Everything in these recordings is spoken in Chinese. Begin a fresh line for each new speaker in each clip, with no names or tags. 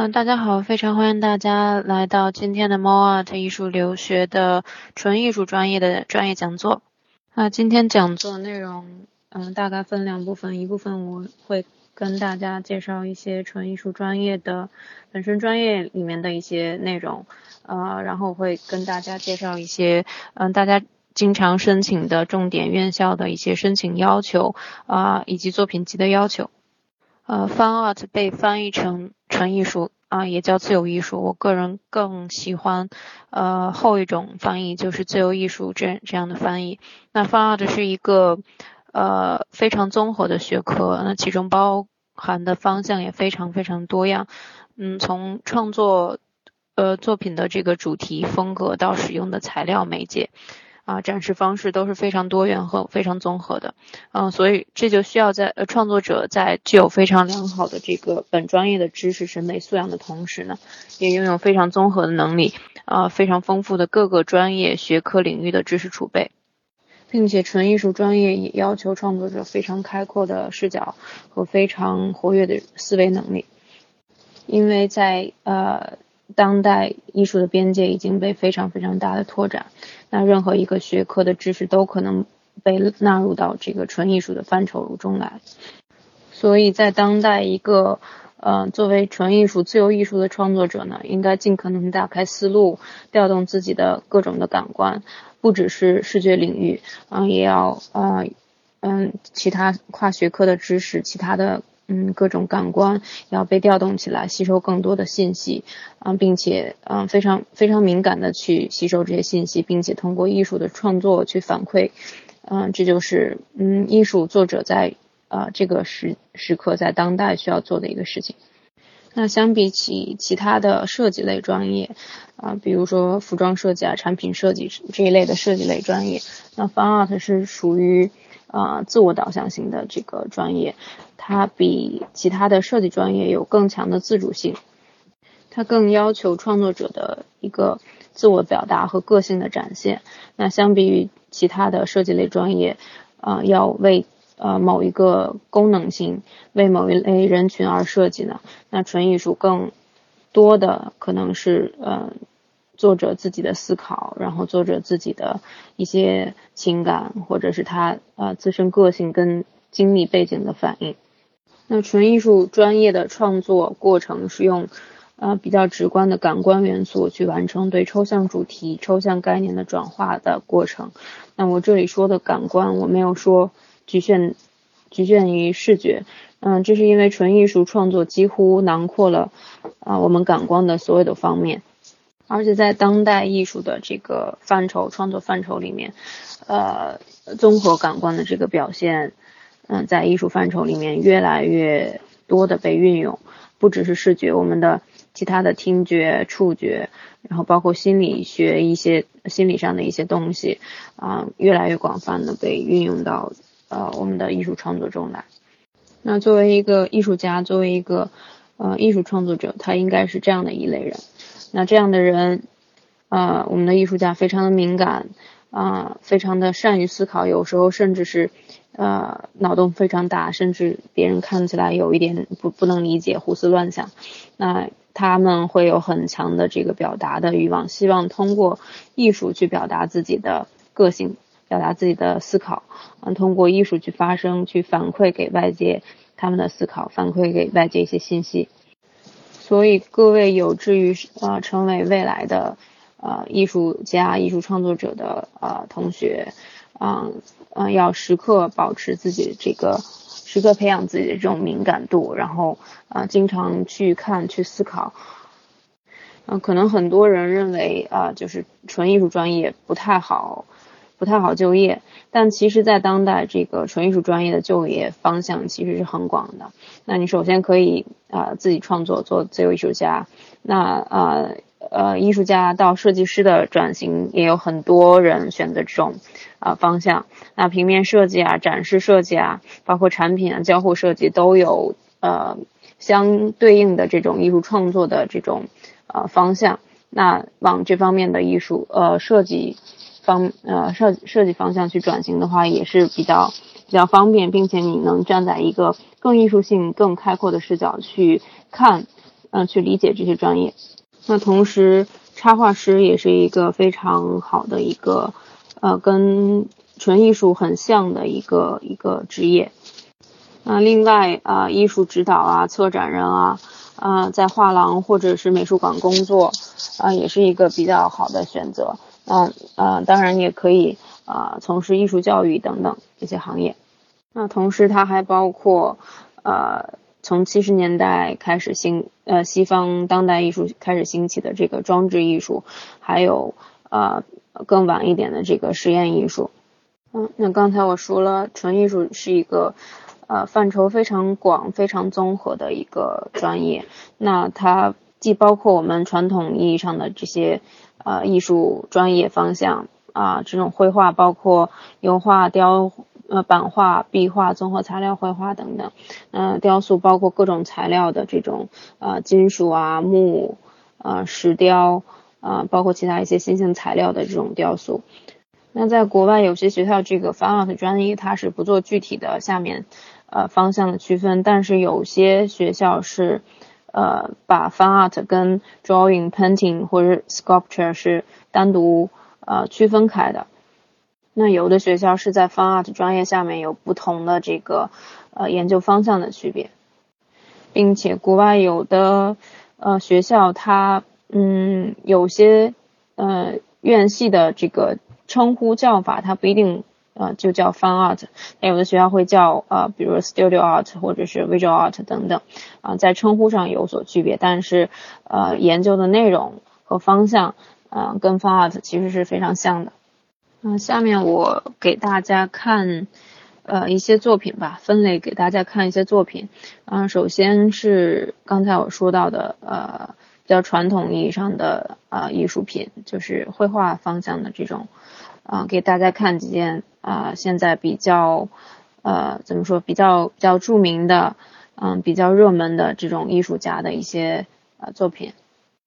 嗯，大家好，非常欢迎大家来到今天的 Mo Art 艺术留学的纯艺术专业的专业讲座。那今天讲座内容，嗯，大概分两部分，一部分我会跟大家介绍一些纯艺术专业的本身专业里面的一些内容，呃，然后会跟大家介绍一些，嗯，大家经常申请的重点院校的一些申请要求，啊，以及作品集的要求。呃，Fine Art 被翻译成纯艺术啊，也叫自由艺术。我个人更喜欢呃后一种翻译，就是自由艺术这这样的翻译。那 Fine Art 是一个呃非常综合的学科，那其中包含的方向也非常非常多样。嗯，从创作呃作品的这个主题风格到使用的材料媒介。啊，展示方式都是非常多元和非常综合的，嗯，所以这就需要在呃创作者在具有非常良好的这个本专业的知识审美素养的同时呢，也拥有非常综合的能力，啊，非常丰富的各个专业学科领域的知识储备，并且纯艺术专业也要求创作者非常开阔的视角和非常活跃的思维能力，因为在呃。当代艺术的边界已经被非常非常大的拓展，那任何一个学科的知识都可能被纳入到这个纯艺术的范畴中来。所以在当代，一个呃作为纯艺术、自由艺术的创作者呢，应该尽可能打开思路，调动自己的各种的感官，不只是视觉领域，嗯，也要呃嗯其他跨学科的知识，其他的。嗯，各种感官要被调动起来，吸收更多的信息，啊，并且，嗯，非常非常敏感的去吸收这些信息，并且通过艺术的创作去反馈，嗯，这就是，嗯，艺术作者在，啊，这个时时刻在当代需要做的一个事情。那相比起其他的设计类专业，啊，比如说服装设计啊、产品设计这一类的设计类专业，那 Fine Art 是属于。啊，自我导向型的这个专业，它比其他的设计专业有更强的自主性，它更要求创作者的一个自我表达和个性的展现。那相比于其他的设计类专业，啊，要为呃某一个功能性、为某一类人群而设计呢，那纯艺术更多的可能是呃。作者自己的思考，然后作者自己的一些情感，或者是他呃自身个性跟经历背景的反应。那纯艺术专业的创作过程是用呃比较直观的感官元素去完成对抽象主题、抽象概念的转化的过程。那我这里说的感官，我没有说局限局限于视觉，嗯，这是因为纯艺术创作几乎囊括了啊我们感官的所有的方面。而且在当代艺术的这个范畴、创作范畴里面，呃，综合感官的这个表现，嗯，在艺术范畴里面越来越多的被运用，不只是视觉，我们的其他的听觉、触觉，然后包括心理学一些心理上的一些东西，啊，越来越广泛的被运用到呃我们的艺术创作中来。那作为一个艺术家，作为一个呃艺术创作者，他应该是这样的一类人。那这样的人，呃，我们的艺术家非常的敏感，啊，非常的善于思考，有时候甚至是，呃，脑洞非常大，甚至别人看起来有一点不不能理解，胡思乱想。那他们会有很强的这个表达的欲望，希望通过艺术去表达自己的个性，表达自己的思考，嗯，通过艺术去发声，去反馈给外界他们的思考，反馈给外界一些信息。所以各位有志于呃成为未来的呃艺术家、艺术创作者的呃同学，嗯嗯，要时刻保持自己这个，时刻培养自己的这种敏感度，然后啊经常去看、去思考。嗯，可能很多人认为啊，就是纯艺术专业不太好。不太好就业，但其实，在当代这个纯艺术专业的就业方向其实是很广的。那你首先可以啊自己创作做自由艺术家，那呃呃艺术家到设计师的转型也有很多人选择这种啊方向。那平面设计啊、展示设计啊、包括产品啊、交互设计都有呃相对应的这种艺术创作的这种呃方向。那往这方面的艺术呃设计。方呃设设计方向去转型的话也是比较比较方便，并且你能站在一个更艺术性、更开阔的视角去看嗯去理解这些专业。那同时，插画师也是一个非常好的一个呃跟纯艺术很像的一个一个职业。那另外啊，艺术指导啊，策展人啊，啊，在画廊或者是美术馆工作啊，也是一个比较好的选择。嗯呃，当然也可以啊，从事艺术教育等等这些行业。那同时，它还包括呃，从七十年代开始兴呃，西方当代艺术开始兴起的这个装置艺术，还有呃更晚一点的这个实验艺术。嗯，那刚才我说了，纯艺术是一个呃范畴非常广、非常综合的一个专业。那它既包括我们传统意义上的这些。呃，艺术专业方向啊，这种绘画包括油画、雕、呃版画、壁画、综合材料绘画等等。嗯，雕塑包括各种材料的这种呃金属啊、木、呃石雕啊，包括其他一些新型材料的这种雕塑。那在国外有些学校这个 fine art 专业它是不做具体的下面呃方向的区分，但是有些学校是。呃，把 fine art 跟 drawing、painting 或者 sculpture 是单独呃区分开的。那有的学校是在 fine art 专业下面有不同的这个呃研究方向的区别，并且国外有的呃学校它嗯有些呃院系的这个称呼叫法它不一定。呃，就叫 fine art，那有的学校会叫呃，比如 studio art 或者是 visual art 等等，啊，在称呼上有所区别，但是呃，研究的内容和方向，呃，跟 fine art 其实是非常像的。那下面我给大家看呃一些作品吧，分类给大家看一些作品。嗯，首先是刚才我说到的呃比较传统意义上的呃艺术品，就是绘画方向的这种。啊，给大家看几件啊，现在比较呃，怎么说，比较比较著名的，嗯，比较热门的这种艺术家的一些呃作品。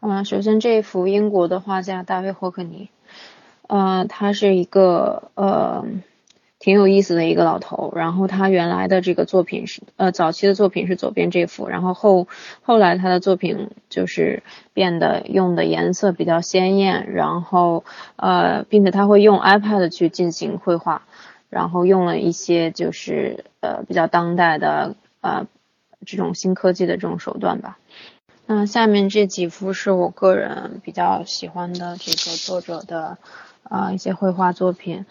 嗯，首先这幅英国的画家大卫霍克尼，呃，他是一个呃。挺有意思的一个老头，然后他原来的这个作品是呃早期的作品是左边这幅，然后后后来他的作品就是变得用的颜色比较鲜艳，然后呃并且他会用 iPad 去进行绘画，然后用了一些就是呃比较当代的呃这种新科技的这种手段吧。那下面这几幅是我个人比较喜欢的这个作者的啊一些绘画作品。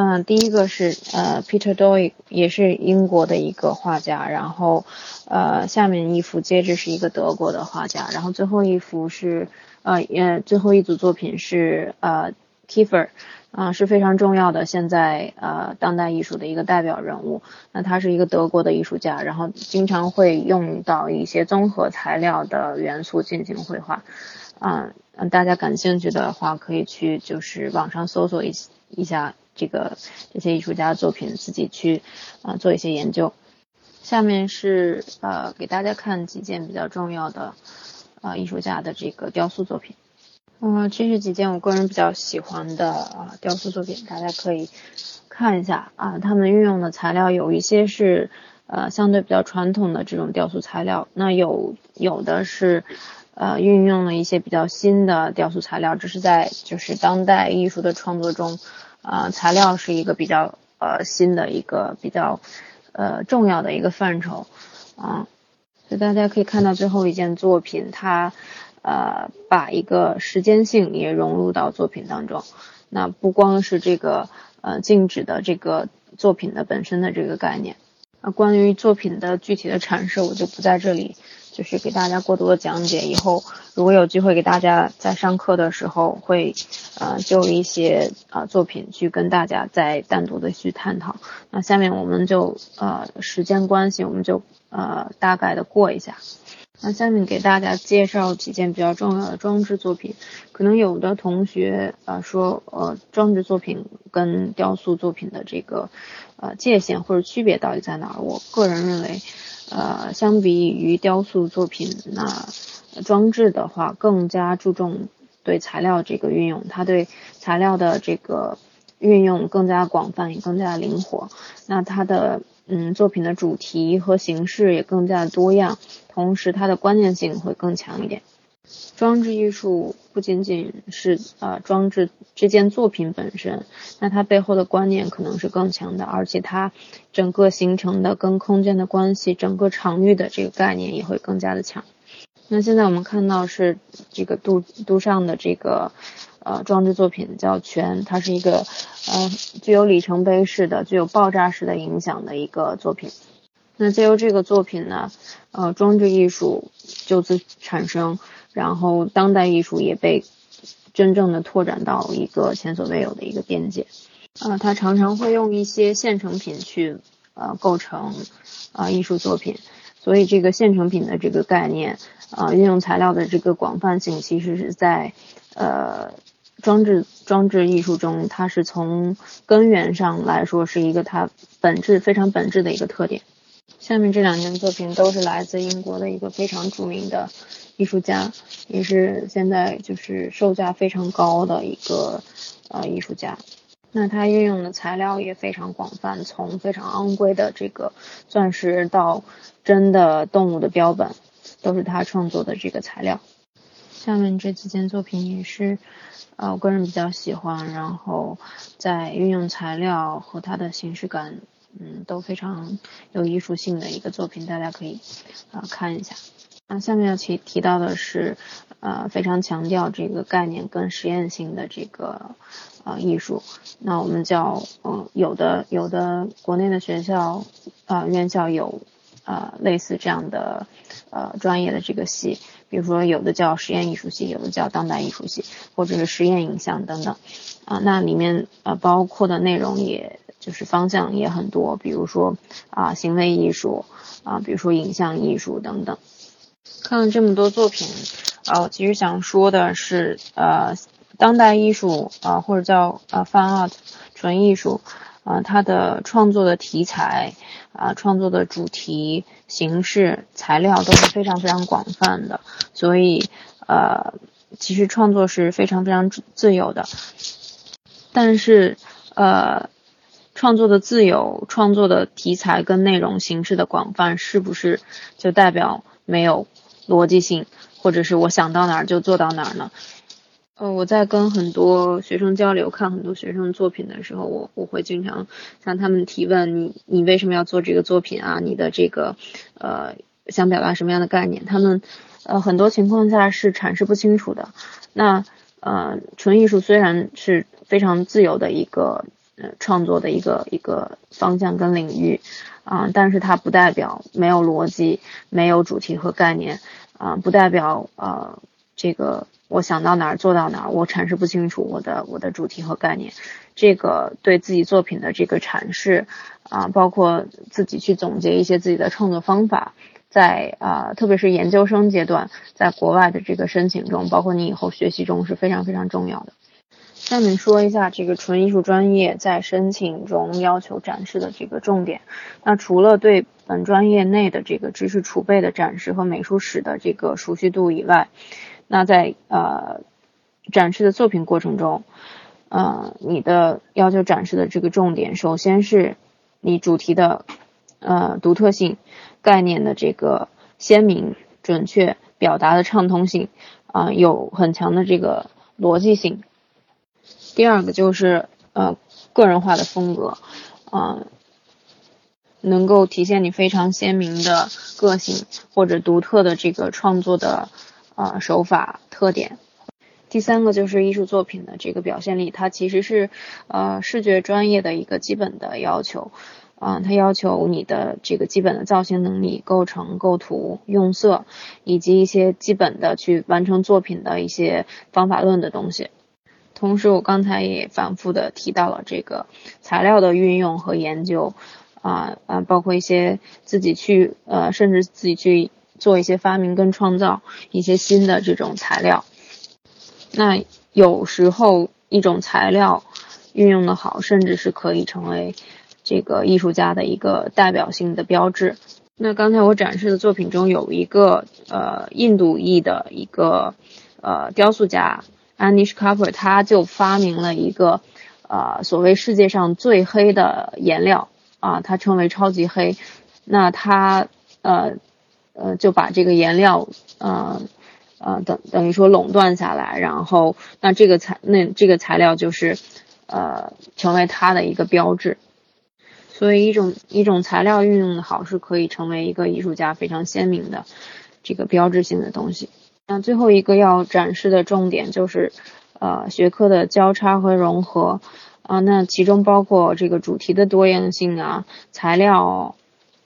嗯，第一个是呃，Peter Doig，也是英国的一个画家。然后，呃，下面一幅接着是一个德国的画家。然后最后一幅是呃呃，最后一组作品是呃，Kiefer，啊，是非常重要的现在呃当代艺术的一个代表人物。那他是一个德国的艺术家，然后经常会用到一些综合材料的元素进行绘画。嗯，大家感兴趣的话，可以去就是网上搜索一一下。这个这些艺术家的作品，自己去啊做一些研究。下面是呃给大家看几件比较重要的啊艺术家的这个雕塑作品。嗯，这是几件我个人比较喜欢的啊雕塑作品，大家可以看一下啊。他们运用的材料有一些是呃相对比较传统的这种雕塑材料，那有有的是呃运用了一些比较新的雕塑材料，这是在就是当代艺术的创作中。啊，材料是一个比较呃新的一个比较呃重要的一个范畴啊，所以大家可以看到最后一件作品，它呃把一个时间性也融入到作品当中。那不光是这个呃静止的这个作品的本身的这个概念，那关于作品的具体的阐释，我就不在这里。就是给大家过多的讲解，以后如果有机会给大家在上课的时候，会呃就一些呃作品去跟大家再单独的去探讨。那下面我们就呃时间关系，我们就呃大概的过一下。那下面给大家介绍几件比较重要的装置作品。可能有的同学呃说呃装置作品跟雕塑作品的这个呃界限或者区别到底在哪儿？我个人认为。呃，相比于雕塑作品，那装置的话更加注重对材料这个运用，它对材料的这个运用更加广泛，也更加灵活。那它的嗯，作品的主题和形式也更加多样，同时它的观念性会更强一点。装置艺术不仅仅是呃装置这件作品本身，那它背后的观念可能是更强的，而且它整个形成的跟空间的关系，整个场域的这个概念也会更加的强。那现在我们看到是这个杜杜尚的这个。呃，装置作品叫全，它是一个呃具有里程碑式的、具有爆炸式的影响的一个作品。那借由这个作品呢，呃，装置艺术就此产生，然后当代艺术也被真正的拓展到一个前所未有的一个边界。呃，它常常会用一些现成品去呃构成啊艺术作品，所以这个现成品的这个概念啊，运用材料的这个广泛性，其实是在呃。装置装置艺术中，它是从根源上来说是一个它本质非常本质的一个特点。下面这两件作品都是来自英国的一个非常著名的艺术家，也是现在就是售价非常高的一个呃艺术家。那他运用的材料也非常广泛，从非常昂贵的这个钻石到真的动物的标本，都是他创作的这个材料。下面这几件作品也是。啊，我个人比较喜欢，然后在运用材料和它的形式感，嗯，都非常有艺术性的一个作品，大家可以啊看一下。那下面要提提到的是，呃，非常强调这个概念跟实验性的这个呃艺术。那我们叫，嗯，有的有的国内的学校啊院校有啊类似这样的呃专业的这个系。比如说，有的叫实验艺术系，有的叫当代艺术系，或者是实验影像等等，啊，那里面呃包括的内容也就是方向也很多，比如说啊行为艺术啊，比如说影像艺术等等。看了这么多作品，啊，我其实想说的是，呃，当代艺术啊，或者叫呃 fine art 纯艺术。啊，它的创作的题材啊，创作的主题、形式、材料都是非常非常广泛的，所以呃，其实创作是非常非常自由的。但是呃，创作的自由、创作的题材跟内容形式的广泛，是不是就代表没有逻辑性，或者是我想到哪儿就做到哪儿呢？呃，我在跟很多学生交流，看很多学生作品的时候，我我会经常向他们提问：你你为什么要做这个作品啊？你的这个呃想表达什么样的概念？他们呃很多情况下是阐释不清楚的。那呃纯艺术虽然是非常自由的一个呃创作的一个一个方向跟领域啊，但是它不代表没有逻辑、没有主题和概念啊，不代表呃这个。我想到哪儿做到哪儿，我阐释不清楚我的我的主题和概念，这个对自己作品的这个阐释啊，包括自己去总结一些自己的创作方法，在啊，特别是研究生阶段，在国外的这个申请中，包括你以后学习中是非常非常重要的。下面说一下这个纯艺术专业在申请中要求展示的这个重点。那除了对本专业内的这个知识储备的展示和美术史的这个熟悉度以外，那在呃展示的作品过程中，呃，你的要求展示的这个重点，首先是你主题的呃独特性、概念的这个鲜明、准确、表达的畅通性啊，有很强的这个逻辑性。第二个就是呃个人化的风格啊，能够体现你非常鲜明的个性或者独特的这个创作的。啊，手法特点。第三个就是艺术作品的这个表现力，它其实是呃视觉专业的一个基本的要求。啊，它要求你的这个基本的造型能力、构成、构图、用色，以及一些基本的去完成作品的一些方法论的东西。同时，我刚才也反复的提到了这个材料的运用和研究。啊啊，包括一些自己去呃，甚至自己去。做一些发明跟创造一些新的这种材料，那有时候一种材料运用的好，甚至是可以成为这个艺术家的一个代表性的标志。那刚才我展示的作品中有一个呃印度裔的一个呃雕塑家 Anish Kapoor，他就发明了一个呃所谓世界上最黑的颜料啊，它称为超级黑，那他呃呃就把这个颜料呃呃等等于说垄断下来，然后那这个材那这个材料就是呃成为它的一个标志。所以一种一种材料运用的好，是可以成为一个艺术家非常鲜明的这个标志性的东西。那最后一个要展示的重点就是，呃，学科的交叉和融合啊，那其中包括这个主题的多样性啊，材料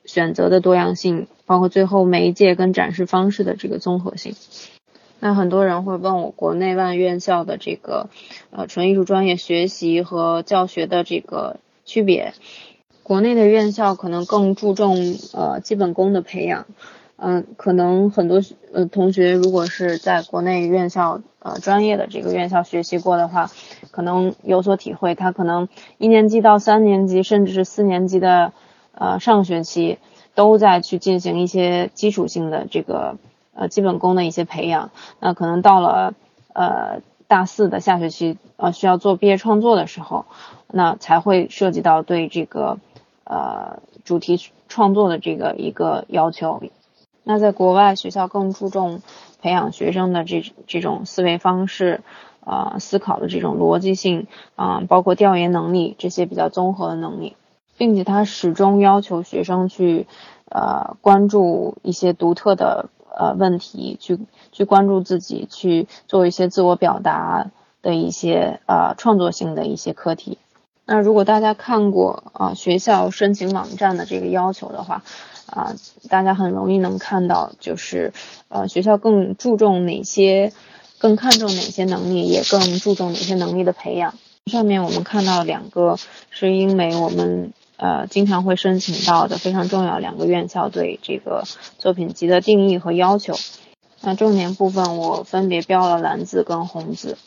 选择的多样性，包括最后媒介跟展示方式的这个综合性。那很多人会问我，国内外院校的这个呃纯艺术专业学习和教学的这个区别。国内的院校可能更注重呃基本功的培养，嗯，可能很多呃同学如果是在国内院校呃专业的这个院校学习过的话，可能有所体会。他可能一年级到三年级，甚至是四年级的呃上学期，都在去进行一些基础性的这个呃基本功的一些培养。那可能到了呃大四的下学期，呃需要做毕业创作的时候，那才会涉及到对这个。呃，主题创作的这个一个要求，那在国外学校更注重培养学生的这这种思维方式，啊，思考的这种逻辑性，啊，包括调研能力这些比较综合的能力，并且他始终要求学生去呃关注一些独特的呃问题，去去关注自己，去做一些自我表达的一些呃创作性的一些课题。那如果大家看过啊学校申请网站的这个要求的话，啊，大家很容易能看到，就是呃学校更注重哪些，更看重哪些能力，也更注重哪些能力的培养。上面我们看到两个是因为我们呃经常会申请到的非常重要两个院校对这个作品集的定义和要求。那重点部分我分别标了蓝字跟红字。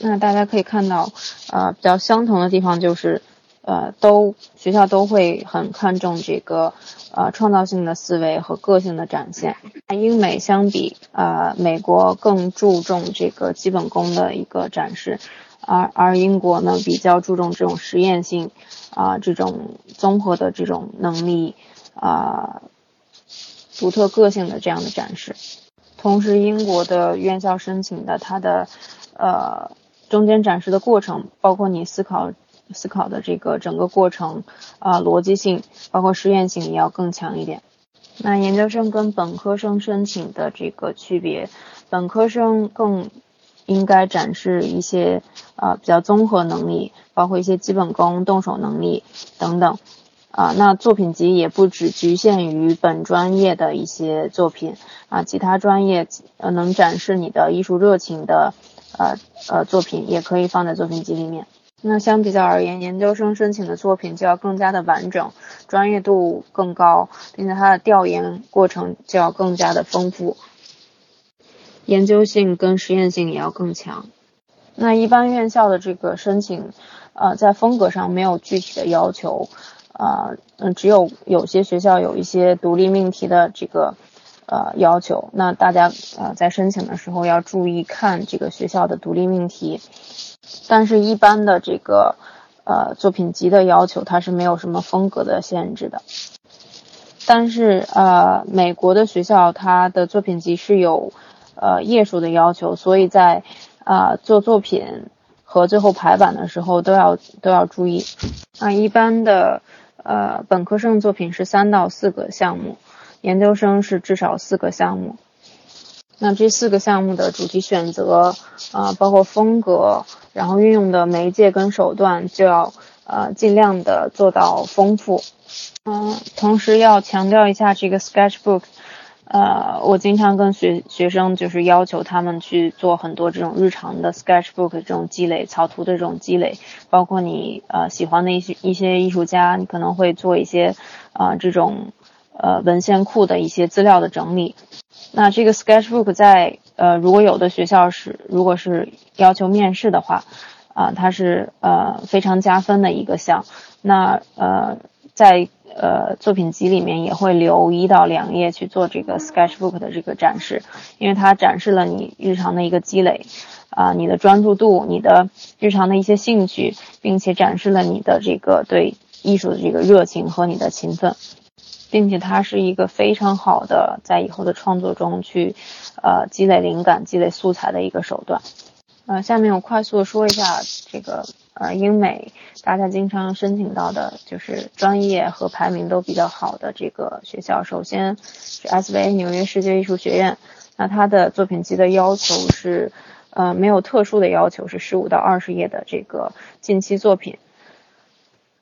那大家可以看到，呃，比较相同的地方就是，呃，都学校都会很看重这个，呃，创造性的思维和个性的展现。英美相比，呃，美国更注重这个基本功的一个展示，而而英国呢比较注重这种实验性，啊，这种综合的这种能力，啊，独特个性的这样的展示。同时，英国的院校申请的它的，呃。中间展示的过程，包括你思考思考的这个整个过程，啊，逻辑性，包括实验性也要更强一点。那研究生跟本科生申请的这个区别，本科生更应该展示一些啊比较综合能力，包括一些基本功、动手能力等等。啊，那作品集也不只局限于本专业的一些作品啊，其他专业呃能展示你的艺术热情的。呃呃，作品也可以放在作品集里面。那相比较而言，研究生申请的作品就要更加的完整，专业度更高，并且它的调研过程就要更加的丰富，研究性跟实验性也要更强。那一般院校的这个申请，呃，在风格上没有具体的要求，呃，嗯，只有有些学校有一些独立命题的这个。呃，要求那大家呃在申请的时候要注意看这个学校的独立命题，但是一般的这个呃作品集的要求它是没有什么风格的限制的，但是呃美国的学校它的作品集是有呃页数的要求，所以在啊做作品和最后排版的时候都要都要注意。那一般的呃本科生作品是三到四个项目。研究生是至少四个项目，那这四个项目的主题选择啊，包括风格，然后运用的媒介跟手段，就要呃尽量的做到丰富。嗯，同时要强调一下这个 sketchbook，呃，我经常跟学学生就是要求他们去做很多这种日常的 sketchbook 这种积累，草图的这种积累，包括你呃喜欢的一些一些艺术家，你可能会做一些啊这种。呃，文献库的一些资料的整理。那这个 sketchbook 在呃，如果有的学校是如果是要求面试的话，啊，它是呃非常加分的一个项。那呃，在呃作品集里面也会留一到两页去做这个 sketchbook 的这个展示，因为它展示了你日常的一个积累，啊，你的专注度，你的日常的一些兴趣，并且展示了你的这个对艺术的这个热情和你的勤奋，并且它是一个非常好的在以后的创作中去呃积累灵感、积累素材的一个手段。呃，下面我快速说一下这个呃英美大家经常申请到的就是专业和排名都比较好的这个学校。首先是 SVA 纽约世界艺术学院，那它的作品集的要求是呃没有特殊的要求，是十五到二十页的这个近期作品。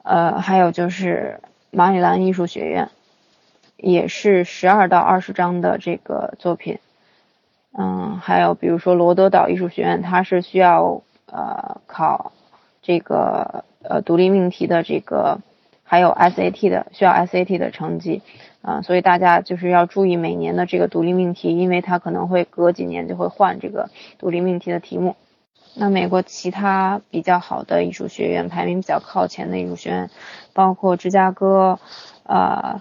呃，还有就是马里兰艺术学院，也是十二到二十张的这个作品。嗯，还有比如说罗德岛艺术学院，它是需要呃考这个呃独立命题的这个，还有 SAT 的需要 SAT 的成绩啊，所以大家就是要注意每年的这个独立命题，因为它可能会隔几年就会换这个独立命题的题目。那美国其他比较好的艺术学院，排名比较靠前的艺术学院，包括芝加哥呃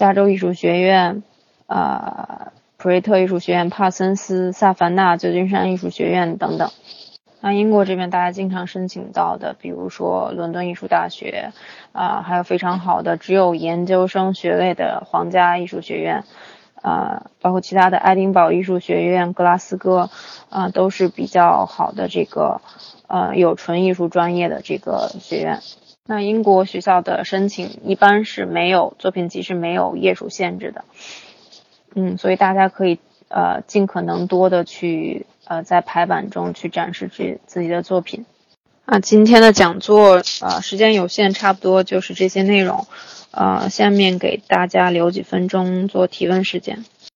加州艺术学院呃。普瑞特艺术学院、帕森斯、萨凡纳、旧金山艺术学院等等。那英国这边大家经常申请到的，比如说伦敦艺术大学，啊，还有非常好的只有研究生学位的皇家艺术学院，啊，包括其他的爱丁堡艺术学院、格拉斯哥，啊，都是比较好的这个，呃，有纯艺术专业的这个学院。那英国学校的申请一般是没有作品集是没有页数限制的。嗯，所以大家可以呃尽可能多的去呃在排版中去展示自自己的作品。啊，今天的讲座呃时间有限，差不多就是这些内容。呃，下面给大家留几分钟做提问时间。